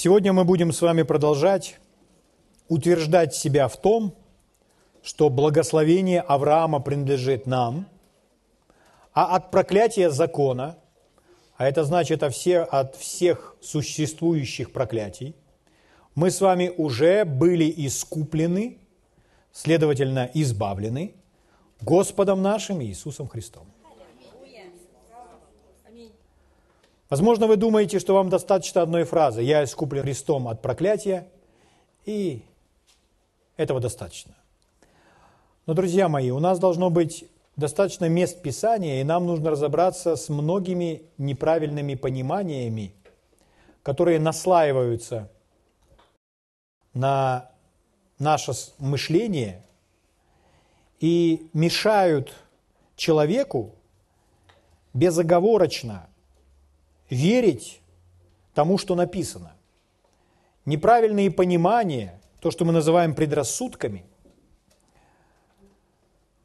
Сегодня мы будем с вами продолжать утверждать себя в том, что благословение Авраама принадлежит нам, а от проклятия закона, а это значит от всех, от всех существующих проклятий, мы с вами уже были искуплены, следовательно, избавлены Господом нашим Иисусом Христом. Возможно, вы думаете, что вам достаточно одной фразы «Я искуплен Христом от проклятия», и этого достаточно. Но, друзья мои, у нас должно быть достаточно мест Писания, и нам нужно разобраться с многими неправильными пониманиями, которые наслаиваются на наше мышление и мешают человеку безоговорочно верить тому, что написано. Неправильные понимания, то, что мы называем предрассудками,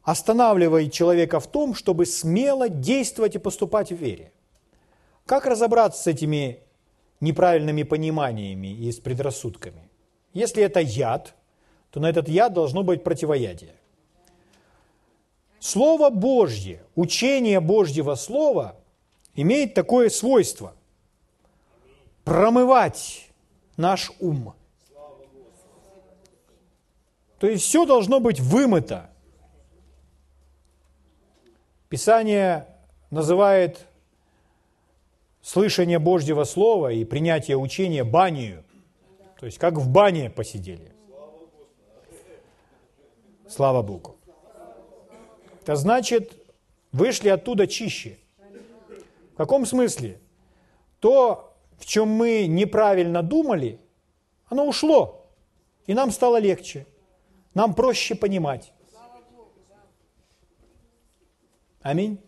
останавливает человека в том, чтобы смело действовать и поступать в вере. Как разобраться с этими неправильными пониманиями и с предрассудками? Если это яд, то на этот яд должно быть противоядие. Слово Божье, учение Божьего Слова имеет такое свойство – промывать наш ум. То есть все должно быть вымыто. Писание называет слышание Божьего Слова и принятие учения банию. То есть как в бане посидели. Слава Богу. Это значит, вышли оттуда чище. В каком смысле? То, в чем мы неправильно думали, оно ушло, и нам стало легче, нам проще понимать. Аминь.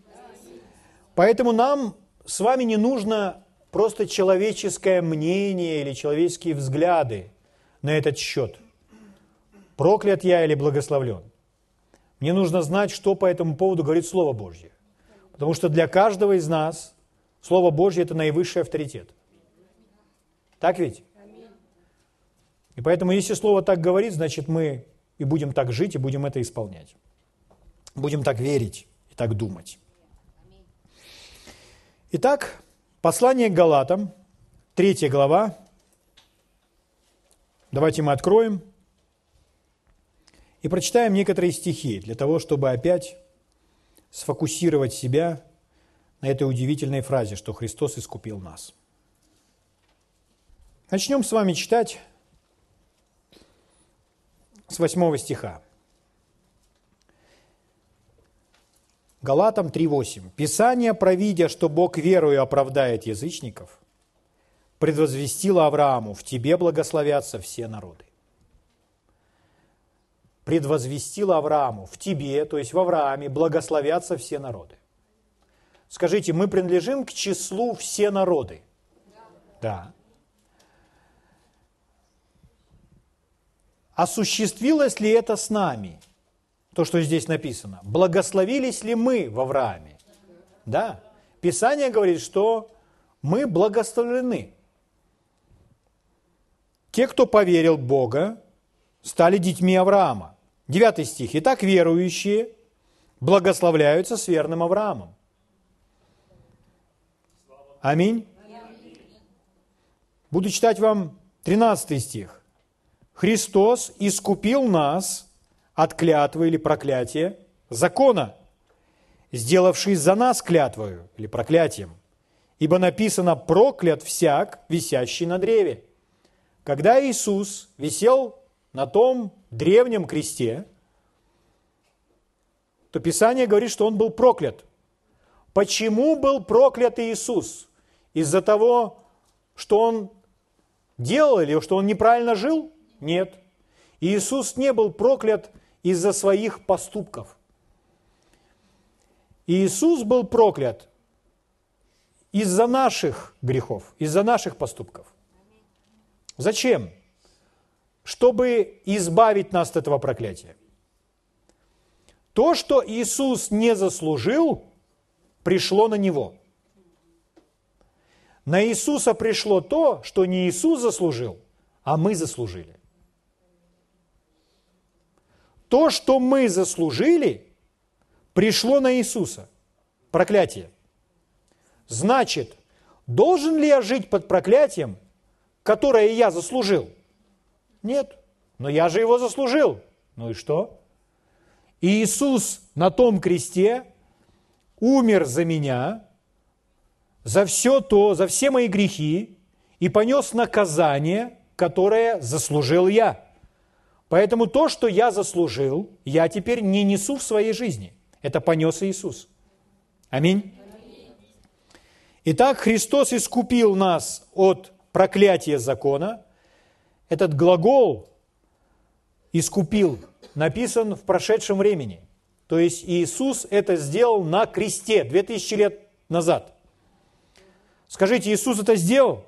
Поэтому нам с вами не нужно просто человеческое мнение или человеческие взгляды на этот счет. Проклят я или благословлен. Мне нужно знать, что по этому поводу говорит Слово Божье. Потому что для каждого из нас Слово Божье – это наивысший авторитет. Так ведь? И поэтому, если Слово так говорит, значит, мы и будем так жить, и будем это исполнять. Будем так верить и так думать. Итак, послание к Галатам, третья глава. Давайте мы откроем – и прочитаем некоторые стихи для того, чтобы опять сфокусировать себя на этой удивительной фразе, что Христос искупил нас. Начнем с вами читать с 8 стиха. Галатам 3.8. «Писание, провидя, что Бог верою оправдает язычников, предвозвестило Аврааму, в тебе благословятся все народы» предвозвестил Аврааму, в тебе, то есть в Аврааме, благословятся все народы. Скажите, мы принадлежим к числу все народы? Да. Осуществилось ли это с нами? То, что здесь написано. Благословились ли мы в Аврааме? Да. Писание говорит, что мы благословлены. Те, кто поверил Бога, стали детьми Авраама. Девятый стих. «Итак, верующие благословляются с верным Авраамом». Аминь. Буду читать вам 13 стих. «Христос искупил нас от клятвы или проклятия закона, сделавший за нас клятвою или проклятием. Ибо написано «проклят всяк, висящий на древе». Когда Иисус висел на том древнем кресте, то Писание говорит, что он был проклят. Почему был проклят Иисус? Из-за того, что он делал или что он неправильно жил? Нет. Иисус не был проклят из-за своих поступков. Иисус был проклят из-за наших грехов, из-за наших поступков. Зачем? чтобы избавить нас от этого проклятия. То, что Иисус не заслужил, пришло на Него. На Иисуса пришло то, что не Иисус заслужил, а мы заслужили. То, что мы заслужили, пришло на Иисуса. Проклятие. Значит, должен ли я жить под проклятием, которое я заслужил? Нет. Но я же его заслужил. Ну и что? И Иисус на том кресте умер за меня, за все то, за все мои грехи и понес наказание, которое заслужил я. Поэтому то, что я заслужил, я теперь не несу в своей жизни. Это понес Иисус. Аминь. Итак, Христос искупил нас от проклятия закона. Этот глагол «искупил» написан в прошедшем времени. То есть Иисус это сделал на кресте 2000 лет назад. Скажите, Иисус это сделал?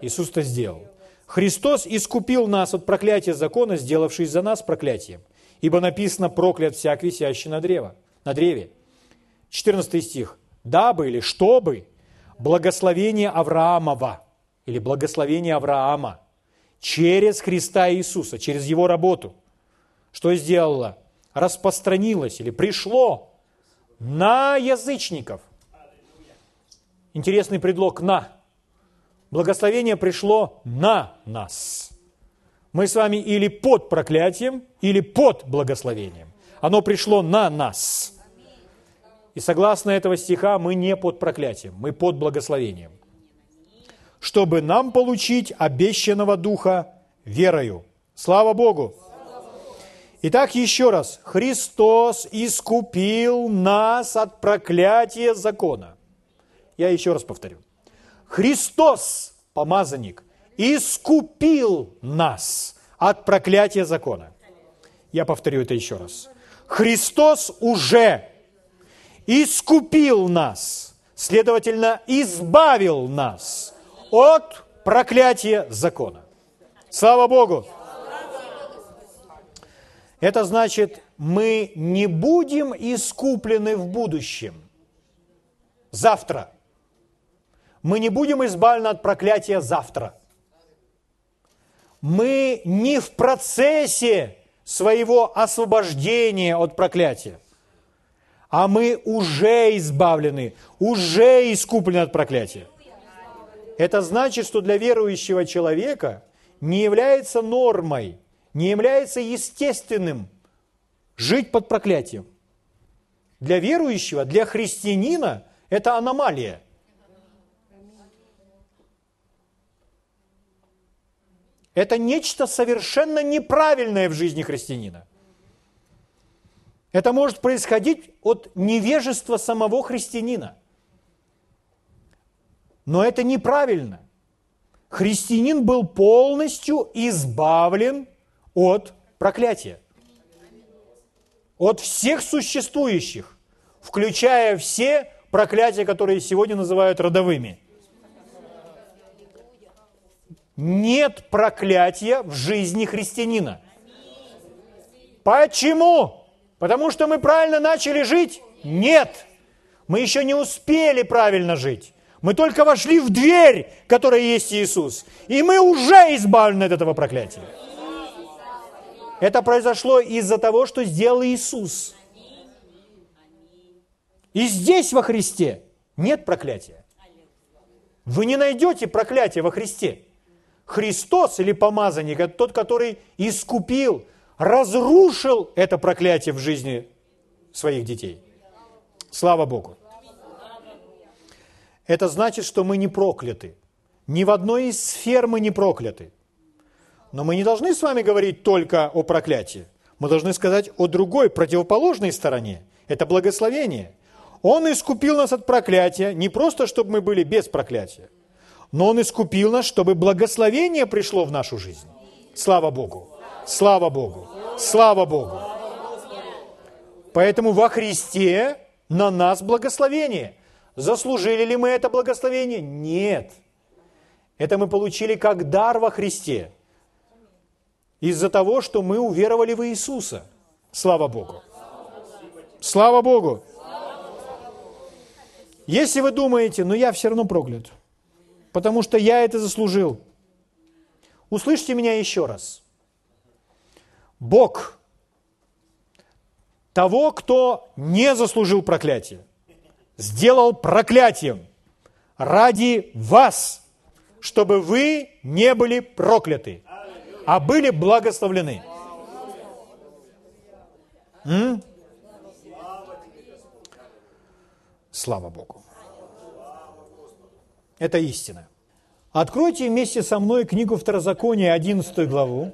Иисус это сделал. Христос искупил нас от проклятия закона, сделавшись за нас проклятием. Ибо написано, проклят всяк висящий на, древо, на древе. 14 стих. Дабы или чтобы благословение Авраамова или благословение Авраама через Христа Иисуса, через Его работу, что сделало? Распространилось или пришло на язычников – Интересный предлог «на». Благословение пришло на нас. Мы с вами или под проклятием, или под благословением. Оно пришло на нас. И согласно этого стиха мы не под проклятием, мы под благословением. Чтобы нам получить обещанного Духа верою. Слава Богу! Итак, еще раз. Христос искупил нас от проклятия закона. Я еще раз повторю. Христос, помазанник, искупил нас от проклятия закона. Я повторю это еще раз. Христос уже искупил нас, следовательно, избавил нас от проклятия закона. Слава Богу! Это значит, мы не будем искуплены в будущем, завтра – мы не будем избавлены от проклятия завтра. Мы не в процессе своего освобождения от проклятия, а мы уже избавлены, уже искуплены от проклятия. Это значит, что для верующего человека не является нормой, не является естественным жить под проклятием. Для верующего, для христианина это аномалия – Это нечто совершенно неправильное в жизни христианина. Это может происходить от невежества самого христианина. Но это неправильно. Христианин был полностью избавлен от проклятия. От всех существующих, включая все проклятия, которые сегодня называют родовыми – нет проклятия в жизни христианина. Почему? Потому что мы правильно начали жить? Нет. Мы еще не успели правильно жить. Мы только вошли в дверь, которая есть Иисус. И мы уже избавлены от этого проклятия. Это произошло из-за того, что сделал Иисус. И здесь во Христе нет проклятия. Вы не найдете проклятия во Христе. Христос или помазанник, это тот, который искупил, разрушил это проклятие в жизни своих детей. Слава Богу. Это значит, что мы не прокляты. Ни в одной из сфер мы не прокляты. Но мы не должны с вами говорить только о проклятии. Мы должны сказать о другой, противоположной стороне. Это благословение. Он искупил нас от проклятия не просто, чтобы мы были без проклятия, но Он искупил нас, чтобы благословение пришло в нашу жизнь. Слава Богу! Слава Богу! Слава Богу! Поэтому во Христе на нас благословение. Заслужили ли мы это благословение? Нет. Это мы получили как дар во Христе. Из-за того, что мы уверовали в Иисуса. Слава Богу. Слава Богу. Если вы думаете, ну я все равно проклят. Потому что я это заслужил. Услышьте меня еще раз. Бог того, кто не заслужил проклятие, сделал проклятием ради вас, чтобы вы не были прокляты, а были благословлены. М? Слава Богу. Это истина. Откройте вместе со мной книгу Второзакония, 11 главу,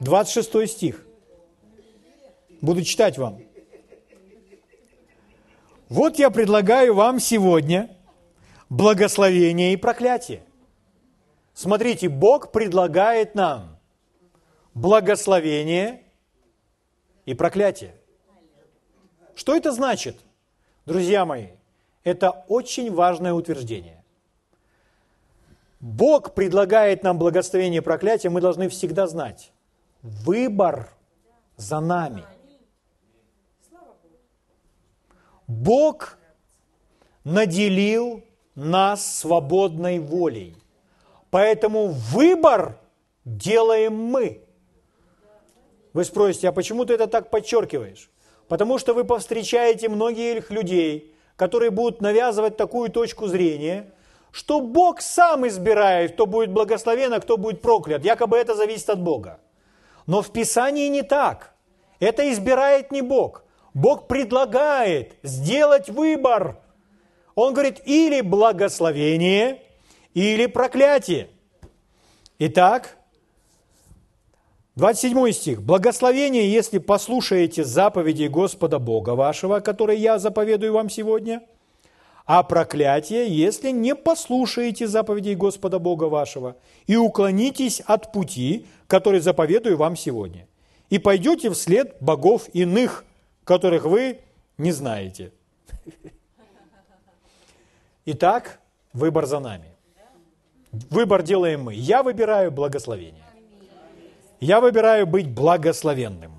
26 стих. Буду читать вам. Вот я предлагаю вам сегодня благословение и проклятие. Смотрите, Бог предлагает нам благословение и проклятие. Что это значит? Друзья мои, это очень важное утверждение. Бог предлагает нам благословение и проклятие, мы должны всегда знать. Выбор за нами. Бог наделил нас свободной волей. Поэтому выбор делаем мы. Вы спросите, а почему ты это так подчеркиваешь? Потому что вы повстречаете многих людей, которые будут навязывать такую точку зрения, что Бог сам избирает, кто будет благословен, а кто будет проклят. Якобы это зависит от Бога. Но в Писании не так. Это избирает не Бог. Бог предлагает сделать выбор. Он говорит, или благословение, или проклятие. Итак, 27 стих. «Благословение, если послушаете заповеди Господа Бога вашего, которые я заповедую вам сегодня, а проклятие, если не послушаете заповедей Господа Бога вашего и уклонитесь от пути, который заповедую вам сегодня, и пойдете вслед богов иных, которых вы не знаете». Итак, выбор за нами. Выбор делаем мы. Я выбираю благословение. Я выбираю быть благословенным.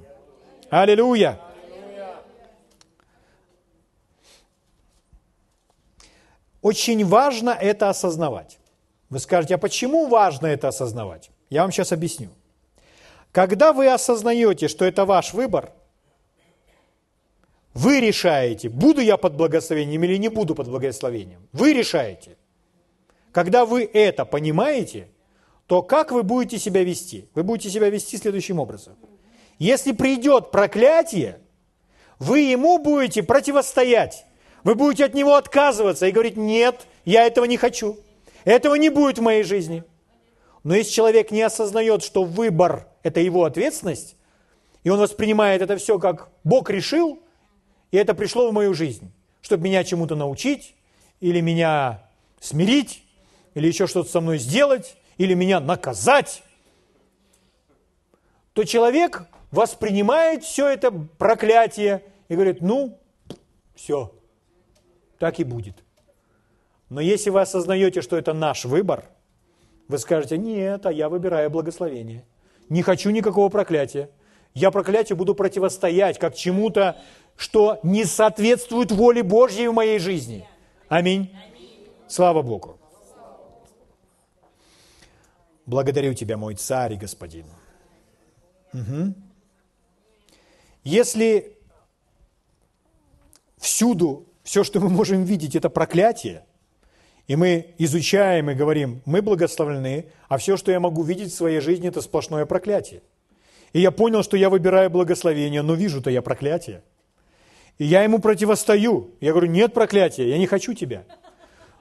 Аллилуйя! Очень важно это осознавать. Вы скажете, а почему важно это осознавать? Я вам сейчас объясню. Когда вы осознаете, что это ваш выбор, вы решаете, буду я под благословением или не буду под благословением. Вы решаете. Когда вы это понимаете, то как вы будете себя вести? Вы будете себя вести следующим образом. Если придет проклятие, вы ему будете противостоять. Вы будете от него отказываться и говорить, нет, я этого не хочу. Этого не будет в моей жизни. Но если человек не осознает, что выбор – это его ответственность, и он воспринимает это все как Бог решил, и это пришло в мою жизнь, чтобы меня чему-то научить, или меня смирить, или еще что-то со мной сделать, или меня наказать, то человек воспринимает все это проклятие и говорит, ну, все, так и будет. Но если вы осознаете, что это наш выбор, вы скажете, нет, а я выбираю благословение. Не хочу никакого проклятия. Я проклятию буду противостоять как чему-то, что не соответствует воле Божьей в моей жизни. Аминь. Слава Богу. Благодарю Тебя, мой царь и господин. Угу. Если всюду все, что мы можем видеть, это проклятие, и мы изучаем и говорим, мы благословлены, а все, что я могу видеть в своей жизни, это сплошное проклятие. И я понял, что я выбираю благословение, но вижу-то я проклятие. И я ему противостою. Я говорю, нет проклятия, я не хочу тебя.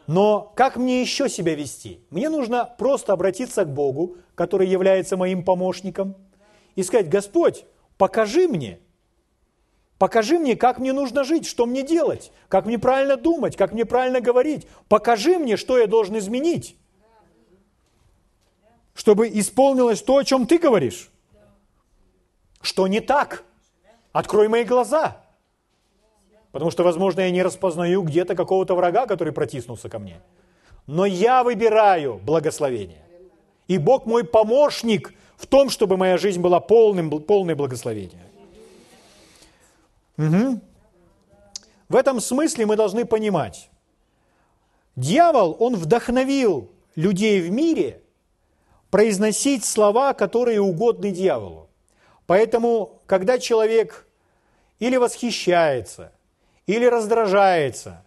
Но как мне еще себя вести? Мне нужно просто обратиться к Богу, который является моим помощником, и сказать, Господь, покажи мне, покажи мне, как мне нужно жить, что мне делать, как мне правильно думать, как мне правильно говорить. Покажи мне, что я должен изменить, чтобы исполнилось то, о чем ты говоришь. Что не так? Открой мои глаза. Потому что, возможно, я не распознаю где-то какого-то врага, который протиснулся ко мне. Но я выбираю благословение. И Бог мой помощник в том, чтобы моя жизнь была полным, полной благословения. Угу. В этом смысле мы должны понимать, Дьявол, он вдохновил людей в мире произносить слова, которые угодны дьяволу. Поэтому, когда человек или восхищается, или раздражается,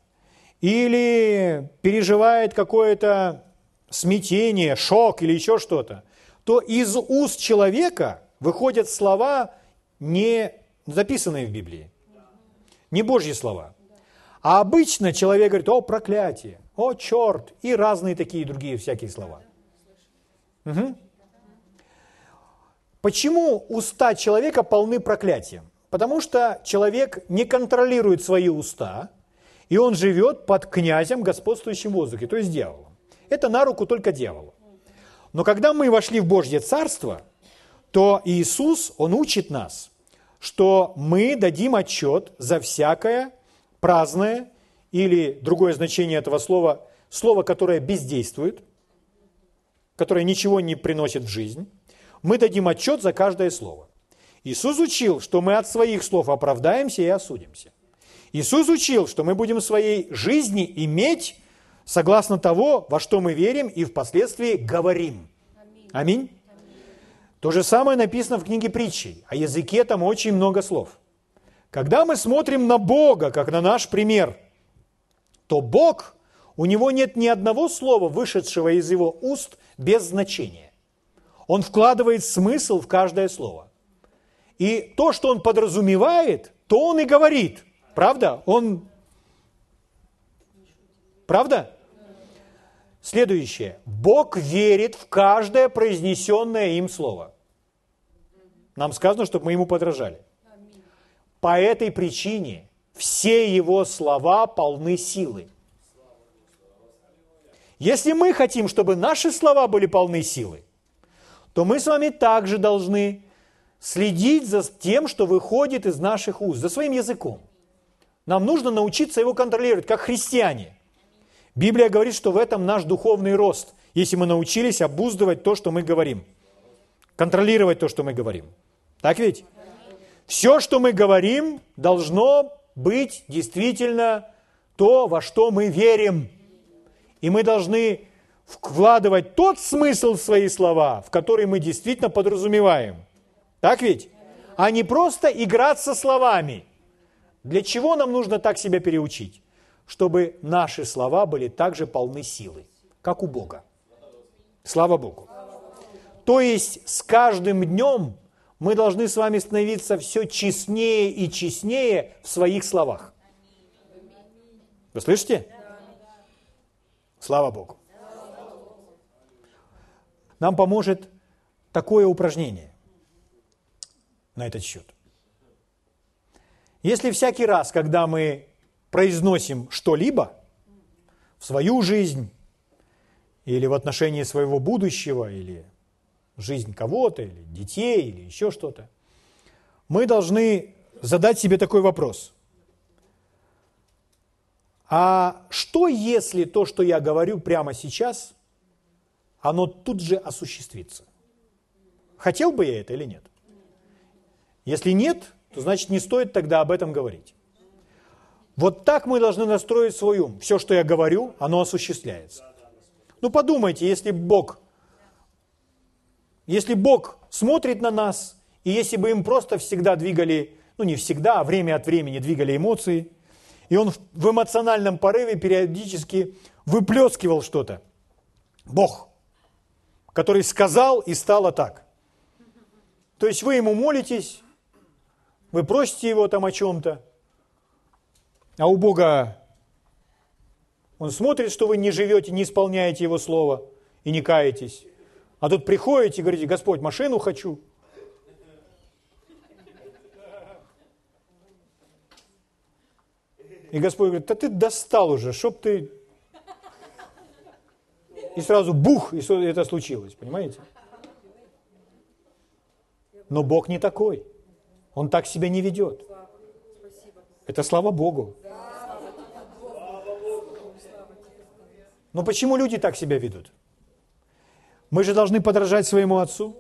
или переживает какое-то смятение, шок или еще что-то, то из уст человека выходят слова, не записанные в Библии, не Божьи слова. А обычно человек говорит, о, проклятие, о, черт, и разные такие другие всякие слова. Угу. Почему уста человека полны проклятием? Потому что человек не контролирует свои уста, и он живет под князем, господствующим в воздухе, то есть дьяволом. Это на руку только дьяволу. Но когда мы вошли в Божье Царство, то Иисус, Он учит нас, что мы дадим отчет за всякое праздное или другое значение этого слова, слово, которое бездействует, которое ничего не приносит в жизнь, мы дадим отчет за каждое слово. Иисус учил, что мы от своих слов оправдаемся и осудимся. Иисус учил, что мы будем в своей жизни иметь согласно того, во что мы верим и впоследствии говорим. Аминь. То же самое написано в книге притчей. О языке там очень много слов. Когда мы смотрим на Бога, как на наш пример, то Бог, у него нет ни одного слова, вышедшего из его уст, без значения. Он вкладывает смысл в каждое слово. И то, что он подразумевает, то он и говорит. Правда? Он... Правда? Следующее. Бог верит в каждое произнесенное им слово. Нам сказано, чтобы мы ему подражали. По этой причине все его слова полны силы. Если мы хотим, чтобы наши слова были полны силы, то мы с вами также должны следить за тем, что выходит из наших уст, за своим языком. Нам нужно научиться его контролировать, как христиане. Библия говорит, что в этом наш духовный рост, если мы научились обуздывать то, что мы говорим, контролировать то, что мы говорим. Так ведь? Все, что мы говорим, должно быть действительно то, во что мы верим. И мы должны вкладывать тот смысл в свои слова, в который мы действительно подразумеваем. Так ведь? А не просто играть со словами. Для чего нам нужно так себя переучить? чтобы наши слова были также полны силы, как у Бога. Слава Богу. То есть с каждым днем мы должны с вами становиться все честнее и честнее в своих словах. Вы слышите? Слава Богу. Нам поможет такое упражнение на этот счет. Если всякий раз, когда мы произносим что-либо в свою жизнь или в отношении своего будущего, или жизнь кого-то, или детей, или еще что-то, мы должны задать себе такой вопрос. А что если то, что я говорю прямо сейчас, оно тут же осуществится? Хотел бы я это или нет? Если нет, то значит не стоит тогда об этом говорить. Вот так мы должны настроить свой ум. Все, что я говорю, оно осуществляется. Ну подумайте, если Бог, если Бог смотрит на нас, и если бы им просто всегда двигали, ну не всегда, а время от времени двигали эмоции, и он в эмоциональном порыве периодически выплескивал что-то. Бог, который сказал и стало так. То есть вы ему молитесь, вы просите его там о чем-то, а у Бога Он смотрит, что вы не живете, не исполняете Его Слово и не каетесь. А тут приходите и говорите, Господь, машину хочу. И Господь говорит, да ты достал уже, чтоб ты... И сразу бух, и это случилось, понимаете? Но Бог не такой. Он так себя не ведет. Это слава Богу. Но почему люди так себя ведут? Мы же должны подражать своему Отцу.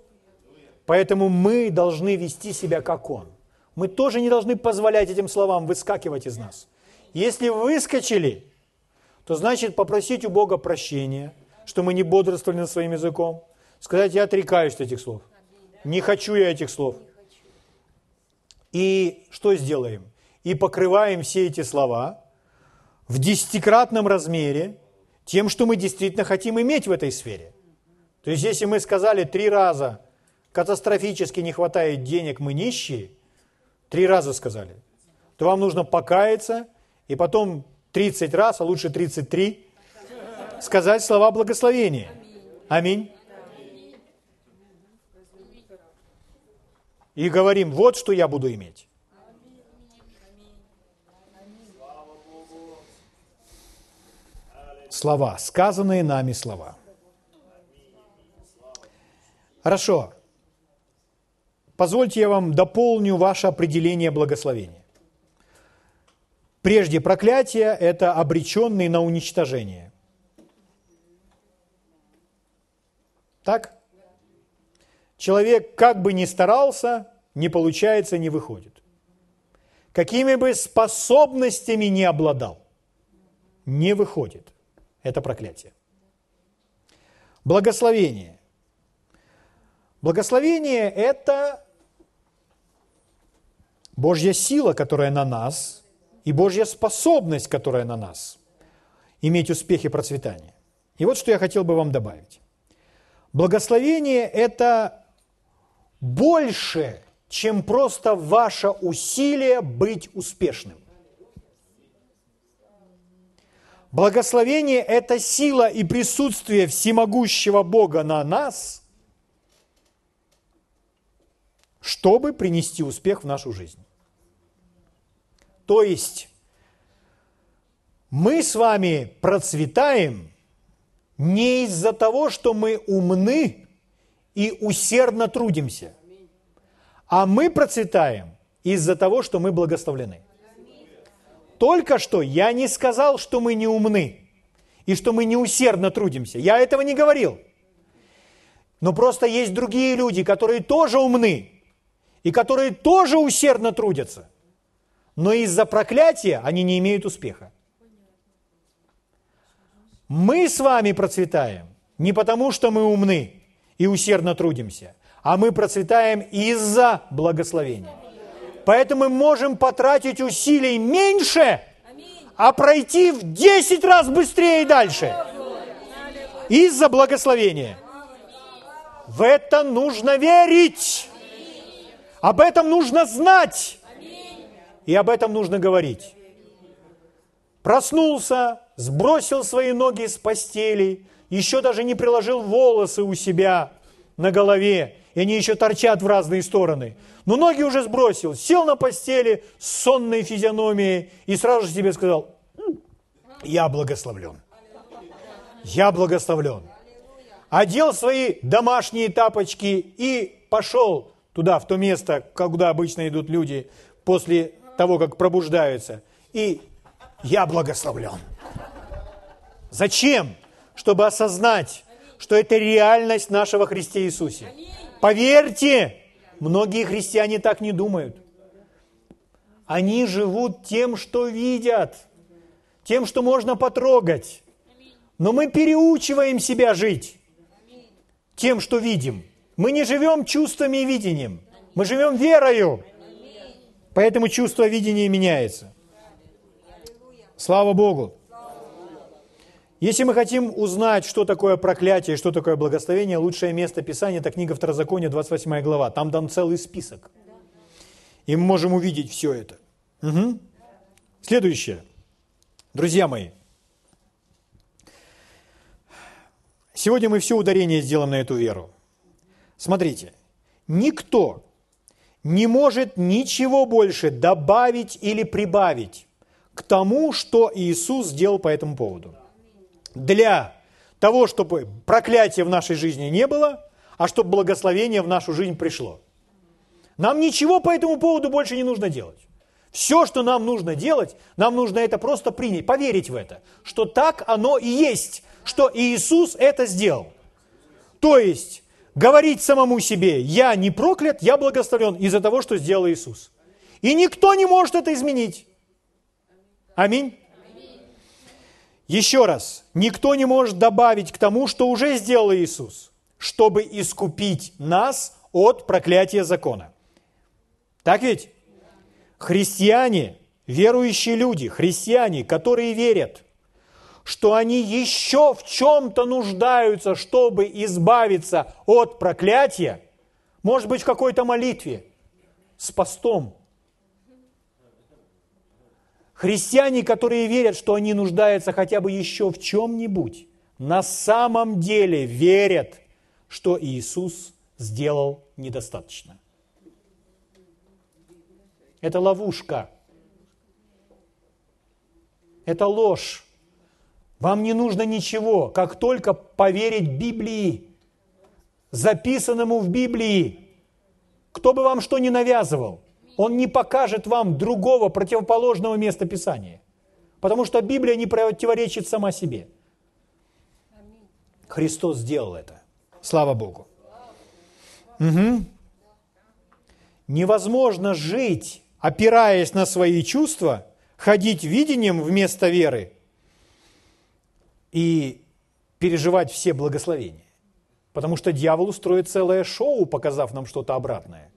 Поэтому мы должны вести себя как Он. Мы тоже не должны позволять этим словам выскакивать из нас. Если выскочили, то значит попросить у Бога прощения, что мы не бодрствовали над своим языком, сказать, я отрекаюсь от этих слов. Не хочу я этих слов. И что сделаем? И покрываем все эти слова в десятикратном размере тем, что мы действительно хотим иметь в этой сфере. То есть, если мы сказали три раза, катастрофически не хватает денег, мы нищие, три раза сказали, то вам нужно покаяться и потом 30 раз, а лучше 33, сказать слова благословения. Аминь. И говорим, вот что я буду иметь. Слова, сказанные нами слова. Хорошо. Позвольте я вам дополню ваше определение благословения. Прежде проклятие – это обреченный на уничтожение. Так? Человек как бы ни старался, не получается, не выходит. Какими бы способностями не обладал, не выходит. Это проклятие. Благословение. Благословение – это Божья сила, которая на нас, и Божья способность, которая на нас, иметь успех и процветание. И вот что я хотел бы вам добавить. Благословение – это больше, чем просто ваше усилие быть успешным. Благословение – это сила и присутствие всемогущего Бога на нас, чтобы принести успех в нашу жизнь. То есть мы с вами процветаем не из-за того, что мы умны и усердно трудимся, а мы процветаем из-за того, что мы благословлены. Только что я не сказал, что мы не умны и что мы не усердно трудимся. Я этого не говорил. Но просто есть другие люди, которые тоже умны и которые тоже усердно трудятся – но из-за проклятия они не имеют успеха. Мы с вами процветаем не потому, что мы умны и усердно трудимся, а мы процветаем из-за благословения. Поэтому мы можем потратить усилий меньше, а пройти в 10 раз быстрее и дальше. Из-за благословения. В это нужно верить. Об этом нужно знать. И об этом нужно говорить. Проснулся, сбросил свои ноги с постели, еще даже не приложил волосы у себя на голове, и они еще торчат в разные стороны. Но ноги уже сбросил, сел на постели с сонной физиономией и сразу же себе сказал, я благословлен. Я благословлен. Одел свои домашние тапочки и пошел туда, в то место, куда обычно идут люди после того, как пробуждаются. И я благословлен. Зачем? Чтобы осознать, что это реальность нашего Христе Иисусе. Поверьте, многие христиане так не думают. Они живут тем, что видят, тем, что можно потрогать. Но мы переучиваем себя жить тем, что видим. Мы не живем чувствами и видением. Мы живем верою. Поэтому чувство видения меняется. Слава Богу. Если мы хотим узнать, что такое проклятие, что такое благословение, лучшее место Писания – это книга Второзакония, 28 глава. Там дан целый список. И мы можем увидеть все это. Угу. Следующее. Друзья мои, сегодня мы все ударение сделаем на эту веру. Смотрите, никто не может ничего больше добавить или прибавить к тому, что Иисус сделал по этому поводу. Для того, чтобы проклятия в нашей жизни не было, а чтобы благословение в нашу жизнь пришло. Нам ничего по этому поводу больше не нужно делать. Все, что нам нужно делать, нам нужно это просто принять, поверить в это, что так оно и есть, что Иисус это сделал. То есть, говорить самому себе, я не проклят, я благословлен из-за того, что сделал Иисус. И никто не может это изменить. Аминь. Еще раз, никто не может добавить к тому, что уже сделал Иисус, чтобы искупить нас от проклятия закона. Так ведь? Христиане, верующие люди, христиане, которые верят, что они еще в чем-то нуждаются, чтобы избавиться от проклятия, может быть, в какой-то молитве, с постом. Христиане, которые верят, что они нуждаются хотя бы еще в чем-нибудь, на самом деле верят, что Иисус сделал недостаточно. Это ловушка. Это ложь. Вам не нужно ничего, как только поверить Библии, записанному в Библии. Кто бы вам что ни навязывал, он не покажет вам другого противоположного места Писания. Потому что Библия не противоречит сама себе. Христос сделал это. Слава Богу. Угу. Невозможно жить, опираясь на свои чувства, ходить видением вместо веры и переживать все благословения. Потому что дьявол устроит целое шоу, показав нам что-то обратное.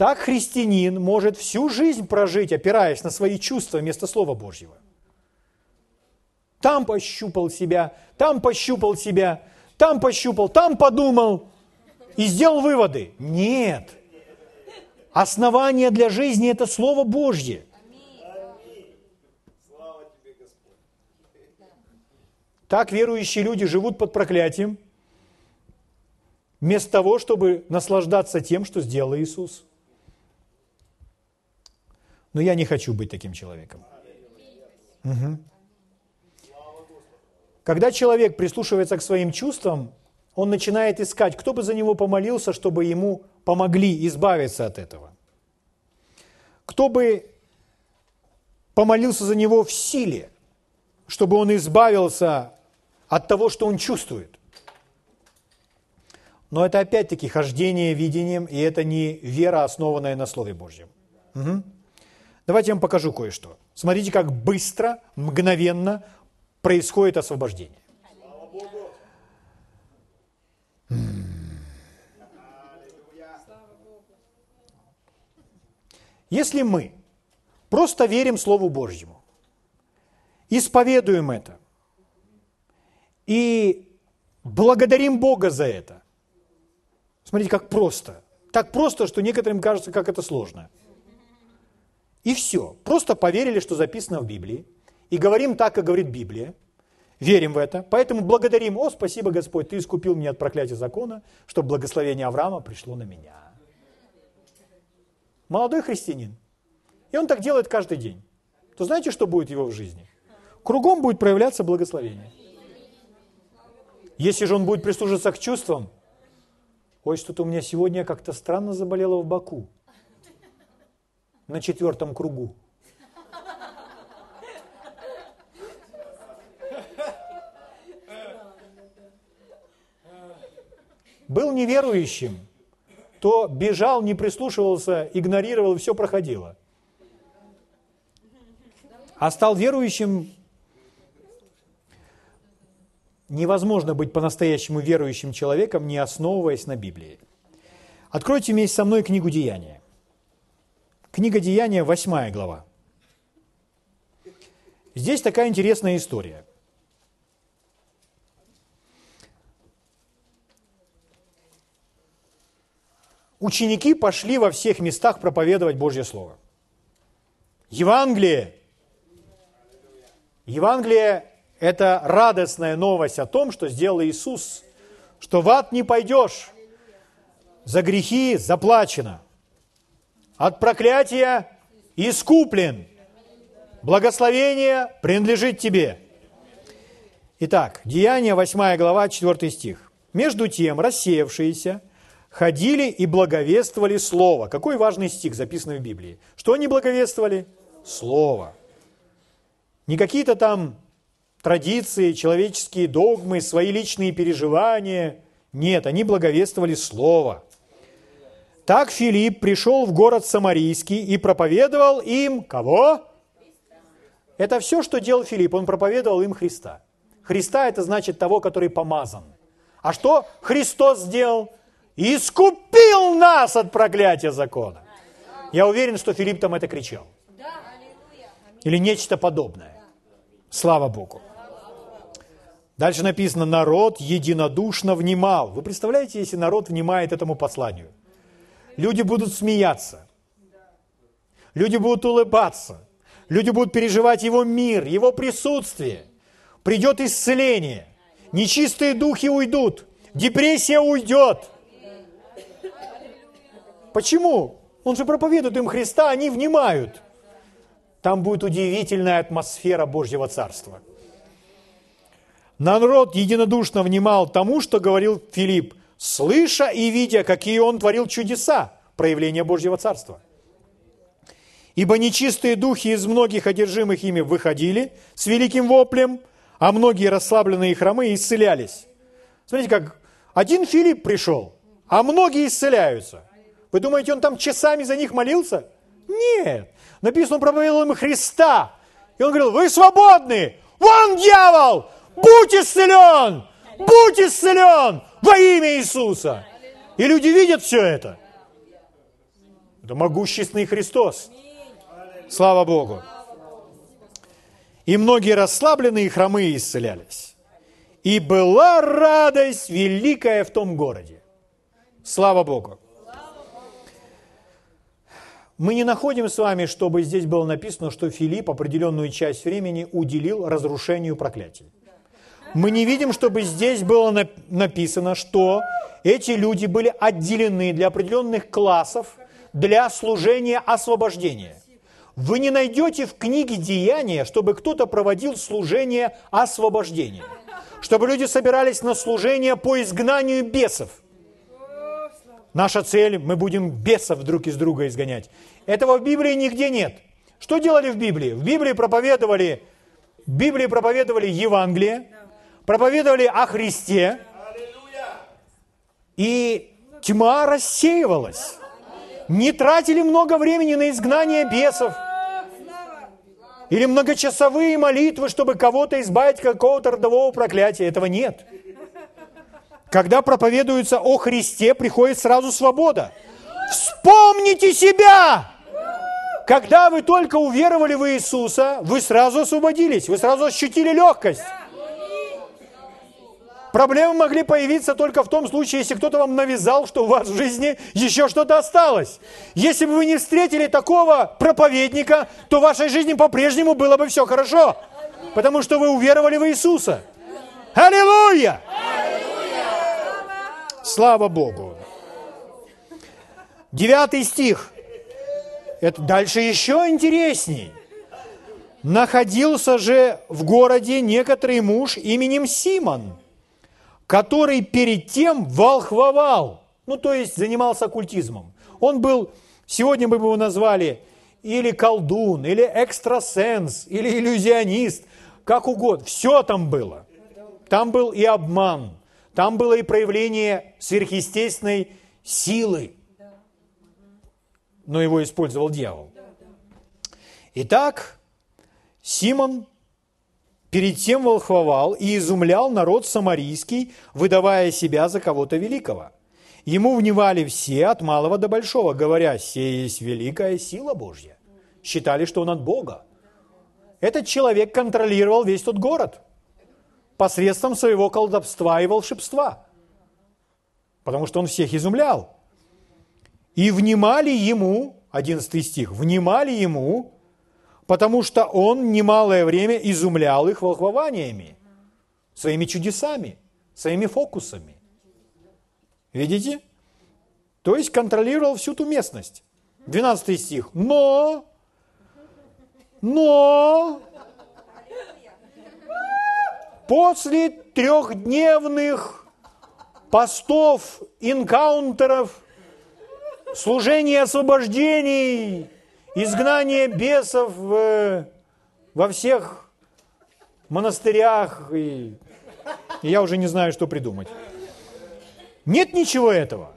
Так христианин может всю жизнь прожить, опираясь на свои чувства вместо Слова Божьего. Там пощупал себя, там пощупал себя, там пощупал, там подумал и сделал выводы. Нет. Основание для жизни – это Слово Божье. Так верующие люди живут под проклятием, вместо того, чтобы наслаждаться тем, что сделал Иисус. Но я не хочу быть таким человеком. Угу. Когда человек прислушивается к своим чувствам, он начинает искать, кто бы за него помолился, чтобы ему помогли избавиться от этого. Кто бы помолился за него в силе, чтобы он избавился от того, что он чувствует. Но это опять-таки хождение видением, и это не вера, основанная на Слове Божьем. Угу. Давайте я вам покажу кое-что. Смотрите, как быстро, мгновенно происходит освобождение. Если мы просто верим Слову Божьему, исповедуем это и благодарим Бога за это, смотрите, как просто. Так просто, что некоторым кажется, как это сложно. И все. Просто поверили, что записано в Библии, и говорим так, как говорит Библия, верим в это, поэтому благодарим, о, спасибо, Господь, Ты искупил меня от проклятия закона, чтобы благословение Авраама пришло на меня молодой христианин, и он так делает каждый день, то знаете, что будет в его жизни? Кругом будет проявляться благословение. Если же он будет прислуживаться к чувствам, ой, что-то у меня сегодня как-то странно заболело в боку, на четвертом кругу. Был неверующим, то бежал, не прислушивался, игнорировал, все проходило. А стал верующим, невозможно быть по-настоящему верующим человеком, не основываясь на Библии. Откройте вместе со мной книгу Деяния. Книга Деяния, 8 глава. Здесь такая интересная история. ученики пошли во всех местах проповедовать Божье Слово. Евангелие. Евангелие – это радостная новость о том, что сделал Иисус, что в ад не пойдешь, за грехи заплачено, от проклятия искуплен, благословение принадлежит тебе. Итак, Деяние, 8 глава, 4 стих. «Между тем, рассеявшиеся – ходили и благовествовали Слово. Какой важный стих записанный в Библии. Что они благовествовали? Слово. Не какие-то там традиции, человеческие догмы, свои личные переживания. Нет, они благовествовали Слово. Так Филипп пришел в город Самарийский и проповедовал им кого? Это все, что делал Филипп. Он проповедовал им Христа. Христа – это значит того, который помазан. А что Христос сделал? Искупил нас от проклятия закона. Я уверен, что Филипп там это кричал. Или нечто подобное. Слава Богу. Дальше написано, народ единодушно внимал. Вы представляете, если народ внимает этому посланию? Люди будут смеяться. Люди будут улыбаться. Люди будут переживать Его мир, Его присутствие. Придет исцеление. Нечистые духи уйдут. Депрессия уйдет. Почему? Он же проповедует им Христа, они внимают. Там будет удивительная атмосфера Божьего Царства. Народ единодушно внимал тому, что говорил Филипп, слыша и видя, какие он творил чудеса, проявления Божьего Царства. Ибо нечистые духи из многих одержимых ими выходили с великим воплем, а многие расслабленные хромы исцелялись. Смотрите, как один Филипп пришел, а многие исцеляются. Вы думаете, он там часами за них молился? Нет. Написано, он проповедовал им Христа. И он говорил, вы свободны! Вон дьявол! Будь исцелен! Будь исцелен во имя Иисуса! И люди видят все это. Это могущественный Христос. Слава Богу. И многие расслабленные и хромые исцелялись. И была радость великая в том городе. Слава Богу. Мы не находим с вами, чтобы здесь было написано, что Филипп определенную часть времени уделил разрушению проклятий. Мы не видим, чтобы здесь было написано, что эти люди были отделены для определенных классов для служения освобождения. Вы не найдете в книге Деяния, чтобы кто-то проводил служение освобождения, чтобы люди собирались на служение по изгнанию бесов. Наша цель, мы будем бесов друг из друга изгонять. Этого в Библии нигде нет. Что делали в Библии? В Библии проповедовали, в Библии проповедовали Евангелие, проповедовали о Христе, и тьма рассеивалась. Не тратили много времени на изгнание бесов или многочасовые молитвы, чтобы кого-то избавить от какого-то родового проклятия. Этого нет. Когда проповедуется о Христе, приходит сразу свобода. Вспомните себя! Когда вы только уверовали в Иисуса, вы сразу освободились, вы сразу ощутили легкость. Проблемы могли появиться только в том случае, если кто-то вам навязал, что у вас в жизни еще что-то осталось. Если бы вы не встретили такого проповедника, то в вашей жизни по-прежнему было бы все хорошо. Потому что вы уверовали в Иисуса. Аллилуйя! Слава Богу! Девятый стих. Это дальше еще интересней. Находился же в городе некоторый муж именем Симон, который перед тем волхвовал, ну то есть занимался оккультизмом. Он был, сегодня мы бы его назвали или колдун, или экстрасенс, или иллюзионист, как угодно. Все там было. Там был и обман, там было и проявление сверхъестественной силы, но его использовал дьявол. Итак, Симон перед тем волхвовал и изумлял народ самарийский, выдавая себя за кого-то великого. Ему внимали все, от малого до большого, говоря, «Сей есть великая сила Божья». Считали, что он от Бога. Этот человек контролировал весь тот город посредством своего колдовства и волшебства, потому что он всех изумлял. И внимали ему, 11 стих, внимали ему, потому что он немалое время изумлял их волхвованиями, своими чудесами, своими фокусами. Видите? То есть контролировал всю ту местность. 12 стих. Но, но, после трехдневных постов, инкаунтеров, служения освобождений, изгнание бесов в, во всех монастырях, и, и я уже не знаю, что придумать. Нет ничего этого.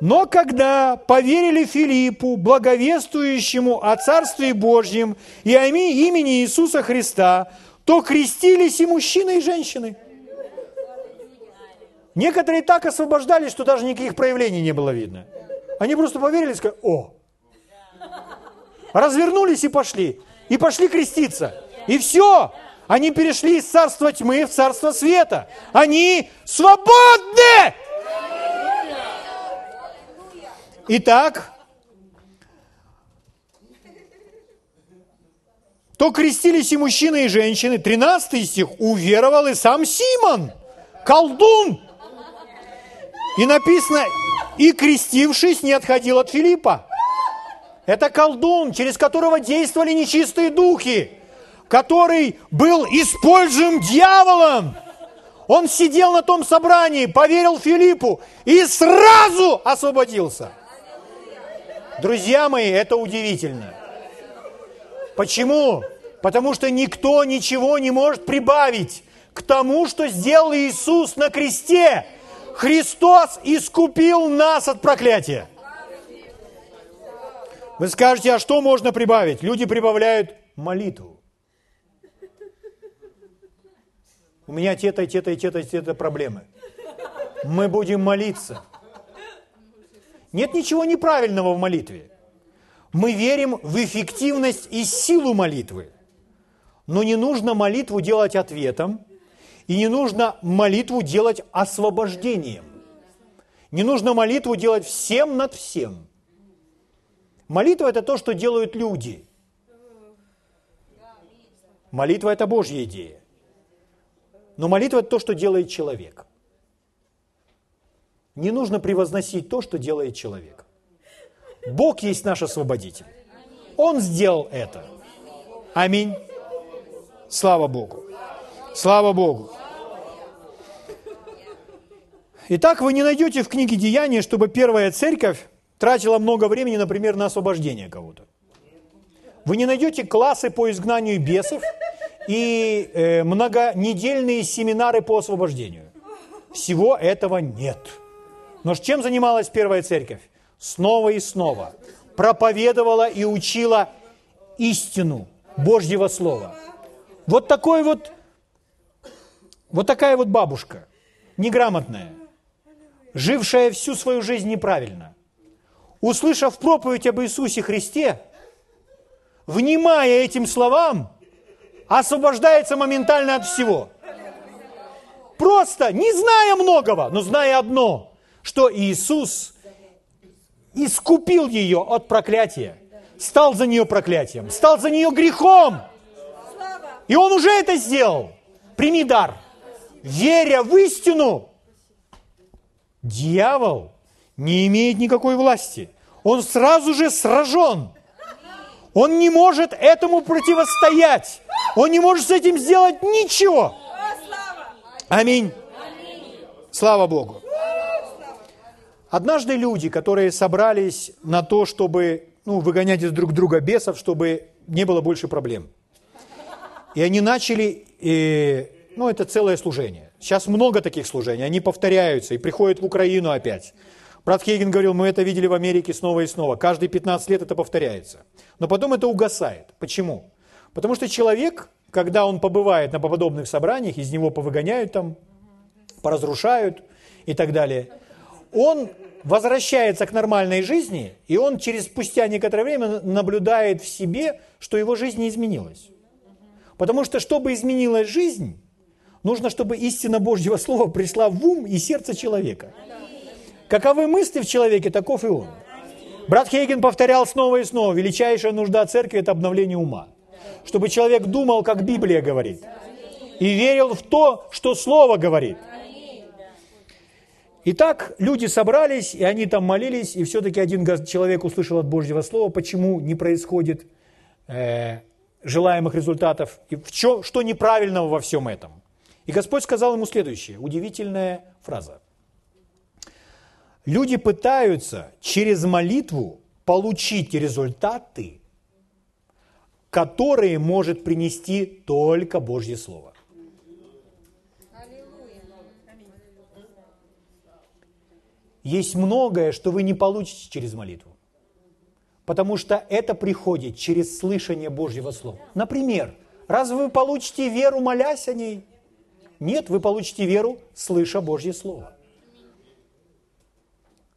Но когда поверили Филиппу, благовествующему о Царстве Божьем и о имени Иисуса Христа, то крестились и мужчины, и женщины. Некоторые так освобождались, что даже никаких проявлений не было видно. Они просто поверили и сказали, о, развернулись и пошли. И пошли креститься. И все. Они перешли из царства тьмы в царство света. Они свободны! Итак, то крестились и мужчины, и женщины. 13 стих. Уверовал и сам Симон, колдун. И написано, и крестившись, не отходил от Филиппа. Это колдун, через которого действовали нечистые духи, который был используем дьяволом. Он сидел на том собрании, поверил Филиппу и сразу освободился. Друзья мои, это удивительно. Почему? Потому что никто ничего не может прибавить к тому, что сделал Иисус на кресте. Христос искупил нас от проклятия. Вы скажете, а что можно прибавить? Люди прибавляют молитву. У меня те-то, те-то, те-то, те-то проблемы. Мы будем молиться. Нет ничего неправильного в молитве. Мы верим в эффективность и силу молитвы. Но не нужно молитву делать ответом, и не нужно молитву делать освобождением. Не нужно молитву делать всем над всем. Молитва – это то, что делают люди. Молитва – это Божья идея. Но молитва – это то, что делает человек. Не нужно превозносить то, что делает человек. Бог есть наш освободитель. Он сделал это. Аминь. Слава Богу. Слава Богу. Итак, вы не найдете в книге Деяния, чтобы первая церковь тратила много времени, например, на освобождение кого-то. Вы не найдете классы по изгнанию бесов и э, многонедельные семинары по освобождению. Всего этого нет. Но чем занималась первая церковь? Снова и снова проповедовала и учила истину Божьего Слова. Вот такой вот, вот такая вот бабушка, неграмотная, жившая всю свою жизнь неправильно, услышав проповедь об Иисусе Христе, внимая этим словам, освобождается моментально от всего. Просто, не зная многого, но зная одно, что Иисус искупил ее от проклятия, стал за нее проклятием, стал за нее грехом. И Он уже это сделал. Прими дар. Веря в истину, дьявол не имеет никакой власти. Он сразу же сражен. Он не может этому противостоять. Он не может с этим сделать ничего. Аминь. Слава Богу. Однажды люди, которые собрались на то, чтобы ну, выгонять из друг друга бесов, чтобы не было больше проблем. И они начали, и, ну это целое служение. Сейчас много таких служений, они повторяются и приходят в Украину опять. Брат Хейген говорил, мы это видели в Америке снова и снова. Каждые 15 лет это повторяется. Но потом это угасает. Почему? Потому что человек, когда он побывает на подобных собраниях, из него повыгоняют там, поразрушают и так далее, он возвращается к нормальной жизни, и он через спустя некоторое время наблюдает в себе, что его жизнь не изменилась. Потому что, чтобы изменилась жизнь, нужно, чтобы истина Божьего Слова пришла в ум и сердце человека. Каковы мысли в человеке, таков и он. Брат Хейген повторял снова и снова, величайшая нужда церкви – это обновление ума. Чтобы человек думал, как Библия говорит, и верил в то, что Слово говорит. Итак, люди собрались, и они там молились, и все-таки один человек услышал от Божьего Слова, почему не происходит э, желаемых результатов, и в чё, что неправильного во всем этом. И Господь сказал ему следующее, удивительная фраза. Люди пытаются через молитву получить результаты, которые может принести только Божье Слово. есть многое, что вы не получите через молитву. Потому что это приходит через слышание Божьего Слова. Например, разве вы получите веру, молясь о ней? Нет, вы получите веру, слыша Божье Слово.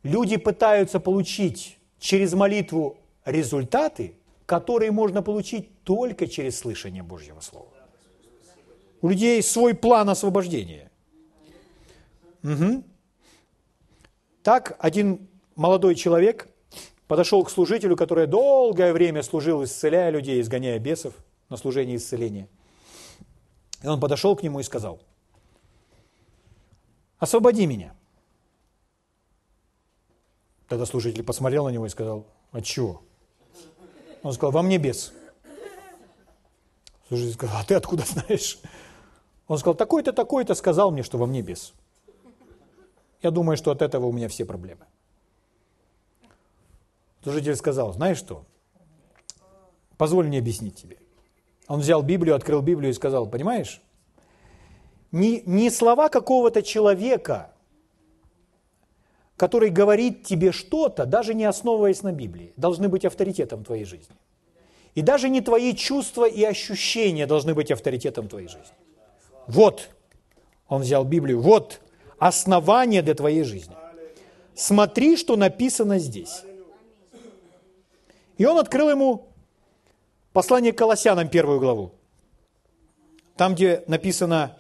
Люди пытаются получить через молитву результаты, которые можно получить только через слышание Божьего Слова. У людей свой план освобождения. Угу. Так один молодой человек подошел к служителю, который долгое время служил, исцеляя людей, изгоняя бесов на служение исцеления. И он подошел к нему и сказал, освободи меня. Тогда служитель посмотрел на него и сказал, от чего? Он сказал, во мне бес. Служитель сказал, а ты откуда знаешь? Он сказал, такой-то, такой-то сказал мне, что во мне бес. Я думаю, что от этого у меня все проблемы. Служитель сказал, знаешь что, позволь мне объяснить тебе. Он взял Библию, открыл Библию и сказал, понимаешь, не, не слова какого-то человека, который говорит тебе что-то, даже не основываясь на Библии, должны быть авторитетом твоей жизни. И даже не твои чувства и ощущения должны быть авторитетом твоей жизни. Вот, он взял Библию, вот основание для твоей жизни. Смотри, что написано здесь. И он открыл ему послание к Колоссянам, первую главу. Там, где написано,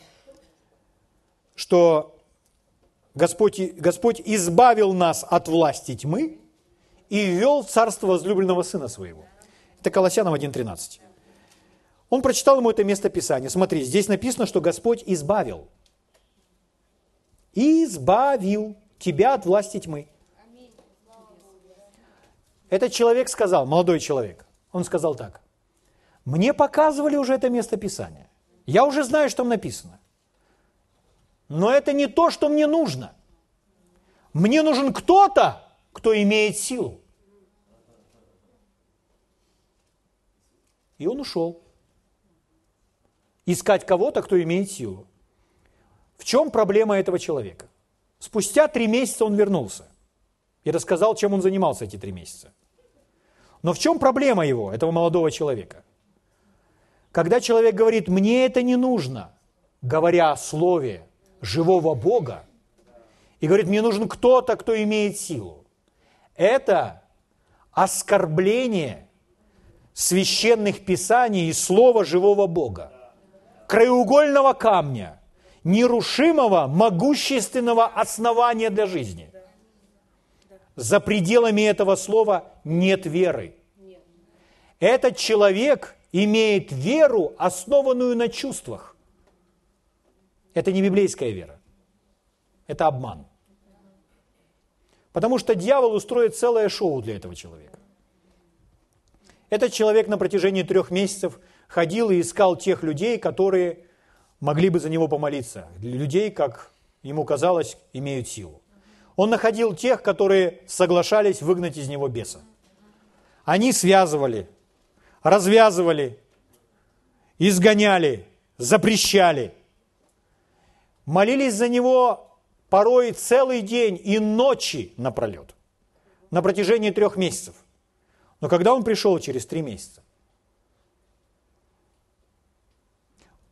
что Господь, Господь избавил нас от власти тьмы и ввел в царство возлюбленного Сына Своего. Это Колоссянам 1.13. Он прочитал ему это место Писания. Смотри, здесь написано, что Господь избавил – избавил тебя от власти тьмы. Этот человек сказал, молодой человек, он сказал так, мне показывали уже это место Писания. Я уже знаю, что там написано. Но это не то, что мне нужно. Мне нужен кто-то, кто имеет силу. И он ушел. Искать кого-то, кто имеет силу. В чем проблема этого человека? Спустя три месяца он вернулся и рассказал, чем он занимался эти три месяца. Но в чем проблема его, этого молодого человека? Когда человек говорит, мне это не нужно, говоря о слове живого Бога, и говорит, мне нужен кто-то, кто имеет силу, это оскорбление священных писаний и слова живого Бога, краеугольного камня – нерушимого, могущественного основания для жизни. За пределами этого слова нет веры. Этот человек имеет веру, основанную на чувствах. Это не библейская вера. Это обман. Потому что дьявол устроит целое шоу для этого человека. Этот человек на протяжении трех месяцев ходил и искал тех людей, которые могли бы за него помолиться. Людей, как ему казалось, имеют силу. Он находил тех, которые соглашались выгнать из него беса. Они связывали, развязывали, изгоняли, запрещали. Молились за него порой целый день и ночи напролет, на протяжении трех месяцев. Но когда он пришел через три месяца,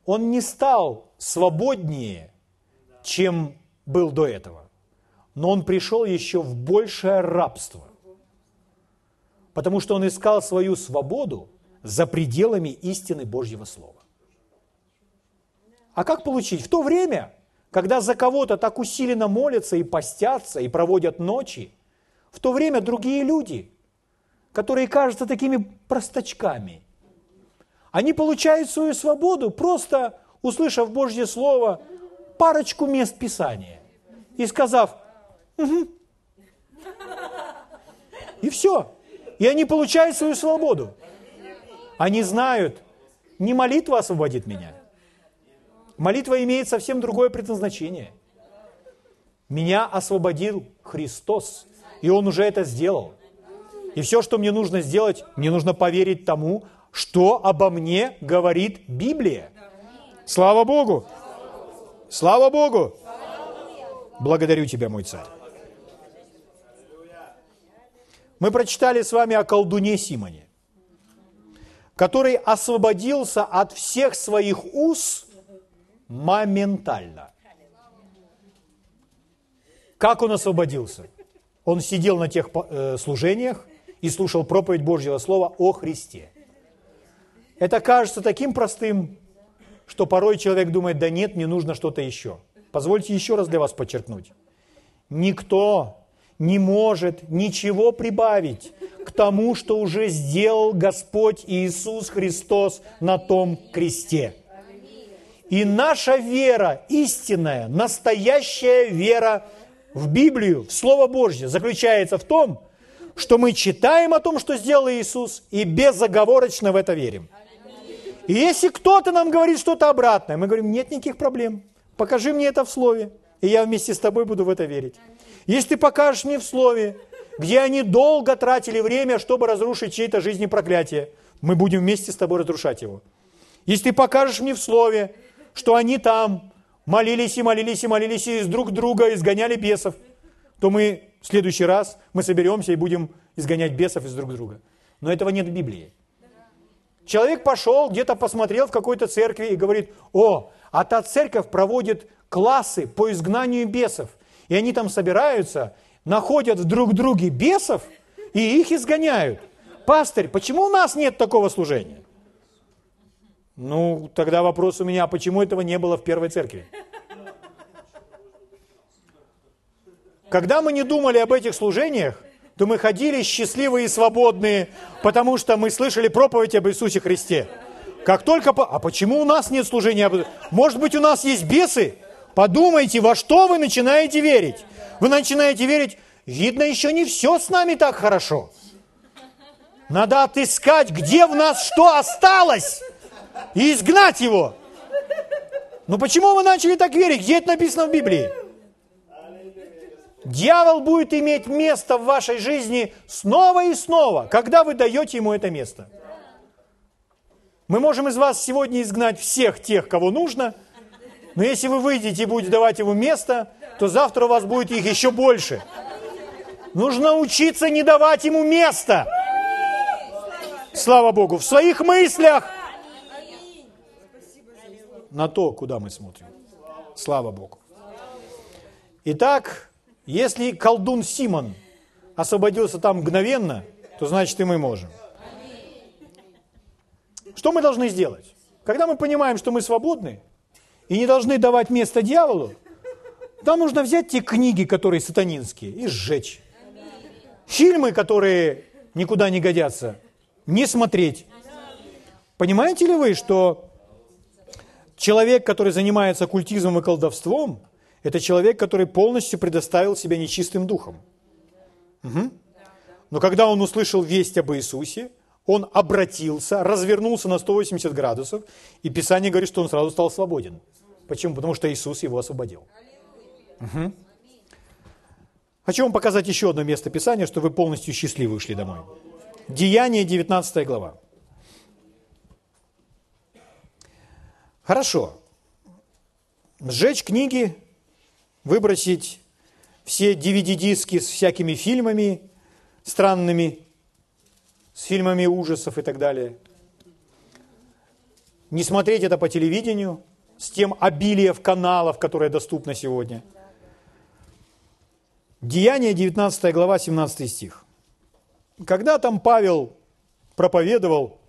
он не стал свободнее, чем был до этого. Но он пришел еще в большее рабство. Потому что он искал свою свободу за пределами истины Божьего Слова. А как получить? В то время, когда за кого-то так усиленно молятся и постятся, и проводят ночи, в то время другие люди, которые кажутся такими простачками – они получают свою свободу, просто услышав Божье Слово, парочку мест Писания и сказав, угу. и все. И они получают свою свободу. Они знают, не молитва освободит меня. Молитва имеет совсем другое предназначение. Меня освободил Христос, и Он уже это сделал. И все, что мне нужно сделать, мне нужно поверить тому, что обо мне говорит Библия. Слава Богу! Слава Богу! Благодарю Тебя, мой царь. Мы прочитали с вами о колдуне Симоне, который освободился от всех своих уз моментально. Как он освободился? Он сидел на тех э, служениях и слушал проповедь Божьего Слова о Христе. Это кажется таким простым, что порой человек думает, да нет, мне нужно что-то еще. Позвольте еще раз для вас подчеркнуть. Никто не может ничего прибавить к тому, что уже сделал Господь Иисус Христос на том кресте. И наша вера истинная, настоящая вера в Библию, в Слово Божье, заключается в том, что мы читаем о том, что сделал Иисус, и безоговорочно в это верим. И если кто-то нам говорит что-то обратное, мы говорим, нет никаких проблем. Покажи мне это в Слове, и я вместе с тобой буду в это верить. Если ты покажешь мне в Слове, где они долго тратили время, чтобы разрушить чьи-то жизни проклятие, мы будем вместе с тобой разрушать его. Если ты покажешь мне в Слове, что они там молились и молились и молились и друг друга изгоняли бесов, то мы в следующий раз мы соберемся и будем изгонять бесов из друг друга. Но этого нет в Библии. Человек пошел, где-то посмотрел в какой-то церкви и говорит, о, а та церковь проводит классы по изгнанию бесов. И они там собираются, находят в друг друге бесов и их изгоняют. Пастырь, почему у нас нет такого служения? Ну, тогда вопрос у меня, а почему этого не было в первой церкви? Когда мы не думали об этих служениях, то мы ходили счастливые и свободные, потому что мы слышали проповедь об Иисусе Христе. Как только... А почему у нас нет служения? Может быть, у нас есть бесы? Подумайте, во что вы начинаете верить. Вы начинаете верить, видно, еще не все с нами так хорошо. Надо отыскать, где в нас что осталось, и изгнать его. Но почему вы начали так верить? Где это написано в Библии? Дьявол будет иметь место в вашей жизни снова и снова, когда вы даете ему это место. Мы можем из вас сегодня изгнать всех тех, кого нужно, но если вы выйдете и будете давать ему место, то завтра у вас будет их еще больше. Нужно учиться не давать ему места. Слава Богу, в своих мыслях на то, куда мы смотрим. Слава Богу. Итак, если колдун Симон освободился там мгновенно, то значит и мы можем. Что мы должны сделать? Когда мы понимаем, что мы свободны и не должны давать место дьяволу, там нужно взять те книги, которые сатанинские, и сжечь. Фильмы, которые никуда не годятся, не смотреть. Понимаете ли вы, что человек, который занимается оккультизмом и колдовством, это человек, который полностью предоставил себя нечистым духом. Угу. Но когда он услышал весть об Иисусе, он обратился, развернулся на 180 градусов, и Писание говорит, что он сразу стал свободен. Почему? Потому что Иисус его освободил. Угу. Хочу вам показать еще одно место Писания, что вы полностью счастливы ушли домой. Деяние, 19 глава. Хорошо. Сжечь книги выбросить все DVD-диски с всякими фильмами странными, с фильмами ужасов и так далее. Не смотреть это по телевидению, с тем обилием каналов, которое доступно сегодня. Деяние, 19 глава, 17 стих. Когда там Павел проповедовал,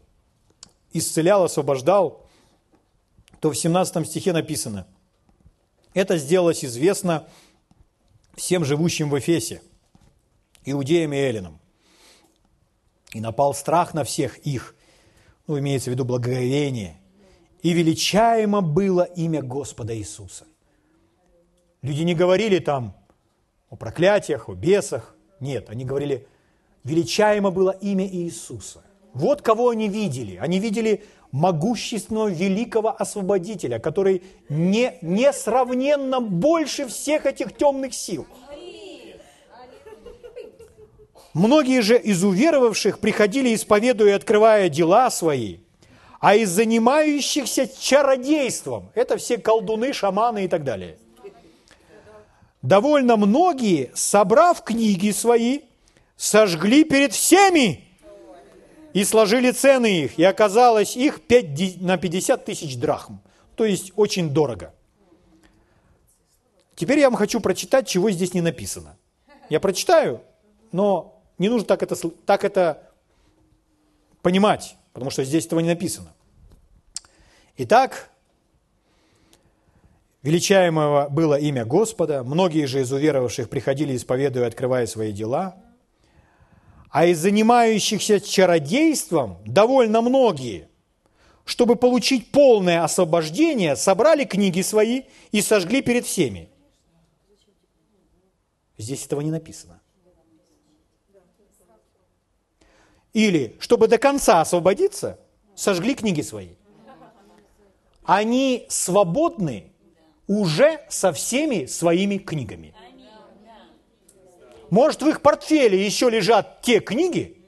исцелял, освобождал, то в 17 стихе написано – это сделалось известно всем живущим в Эфесе, иудеям и эллинам. И напал страх на всех их, ну, имеется в виду благоговение, и величаемо было имя Господа Иисуса. Люди не говорили там о проклятиях, о бесах, нет, они говорили, величаемо было имя Иисуса. Вот кого они видели. Они видели могущественного великого освободителя, который не, несравненно больше всех этих темных сил. Многие же из уверовавших приходили, исповедуя и открывая дела свои, а из занимающихся чародейством, это все колдуны, шаманы и так далее, довольно многие, собрав книги свои, сожгли перед всеми и сложили цены их, и оказалось их 5, на 50 тысяч драхм, то есть очень дорого. Теперь я вам хочу прочитать, чего здесь не написано. Я прочитаю, но не нужно так это, так это понимать, потому что здесь этого не написано. Итак, величаемого было имя Господа, многие же из уверовавших приходили, исповедуя, открывая свои дела, а из занимающихся чародейством довольно многие, чтобы получить полное освобождение, собрали книги свои и сожгли перед всеми. Здесь этого не написано. Или, чтобы до конца освободиться, сожгли книги свои. Они свободны уже со всеми своими книгами. Может, в их портфеле еще лежат те книги,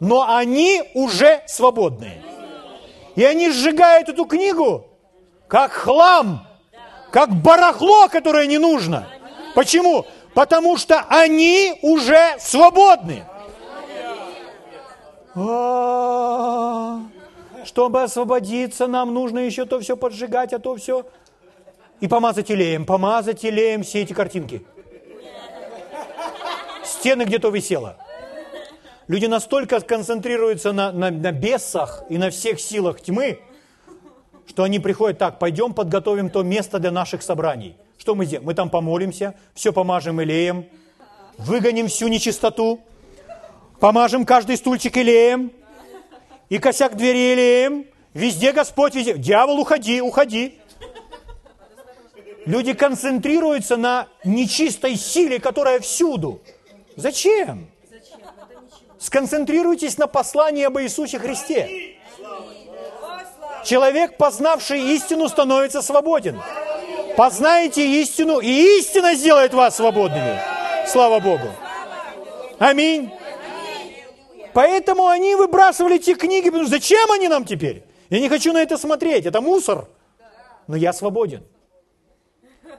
но они уже свободны. И они сжигают эту книгу как хлам, как барахло, которое не нужно. Почему? Потому что они уже свободны. А, чтобы освободиться, нам нужно еще то все поджигать, а то все. И помазать илеем, помазать илеем все эти картинки. Стены где-то висело. Люди настолько концентрируются на, на, на бесах и на всех силах тьмы, что они приходят, так, пойдем подготовим то место для наших собраний. Что мы сделаем? Мы там помолимся, все помажем илеем, выгоним всю нечистоту, помажем каждый стульчик илеем, и косяк двери илеем, везде Господь, везде. Дьявол, уходи, уходи. Люди концентрируются на нечистой силе, которая всюду. Зачем? Сконцентрируйтесь на послании об Иисусе Христе. Человек, познавший истину, становится свободен. Познаете истину, и истина сделает вас свободными. Слава Богу. Аминь. Поэтому они выбрасывали эти книги, потому что зачем они нам теперь? Я не хочу на это смотреть, это мусор. Но я свободен.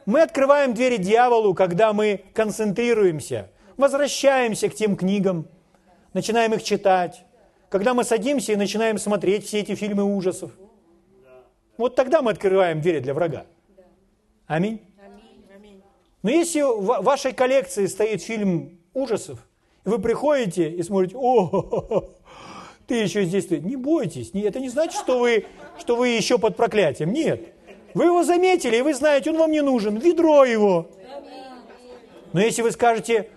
Мы открываем двери дьяволу, когда мы концентрируемся, возвращаемся к тем книгам, начинаем их читать. Когда мы садимся и начинаем смотреть все эти фильмы ужасов. Вот тогда мы открываем двери для врага. Аминь. Но если в вашей коллекции стоит фильм ужасов, и вы приходите и смотрите, о, ты еще здесь, не бойтесь, это не значит, что вы, что вы еще под проклятием, нет. Вы его заметили, и вы знаете, он вам не нужен, ведро его. Но если вы скажете,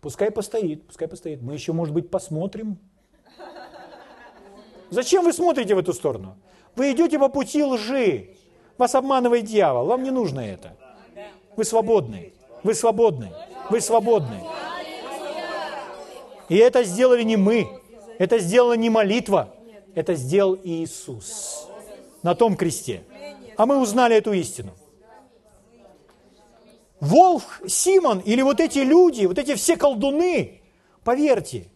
пускай постоит, пускай постоит, мы еще, может быть, посмотрим. Зачем вы смотрите в эту сторону? Вы идете по пути лжи. Вас обманывает дьявол. Вам не нужно это. Вы свободны. Вы свободны. Вы свободны. И это сделали не мы. Это сделала не молитва. Это сделал Иисус на том кресте. А мы узнали эту истину. Волк Симон или вот эти люди, вот эти все колдуны, поверьте,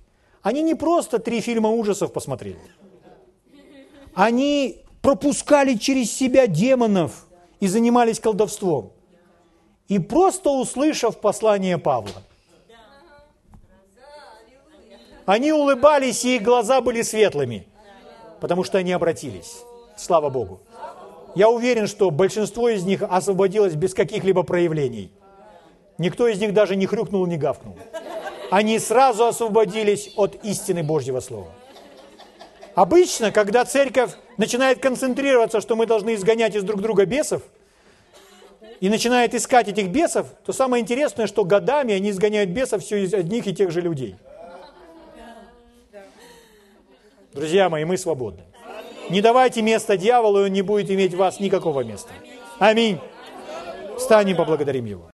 они не просто три фильма ужасов посмотрели. Они пропускали через себя демонов и занимались колдовством. И просто услышав послание Павла, они улыбались, и их глаза были светлыми, потому что они обратились. Слава Богу. Я уверен, что большинство из них освободилось без каких-либо проявлений. Никто из них даже не хрюкнул, не гавкнул. Они сразу освободились от истины Божьего Слова. Обычно, когда церковь начинает концентрироваться, что мы должны изгонять из друг друга бесов, и начинает искать этих бесов, то самое интересное, что годами они изгоняют бесов все из одних и тех же людей. Друзья мои, мы свободны. Не давайте место дьяволу, и он не будет иметь в вас никакого места. Аминь. Встанем, поблагодарим его.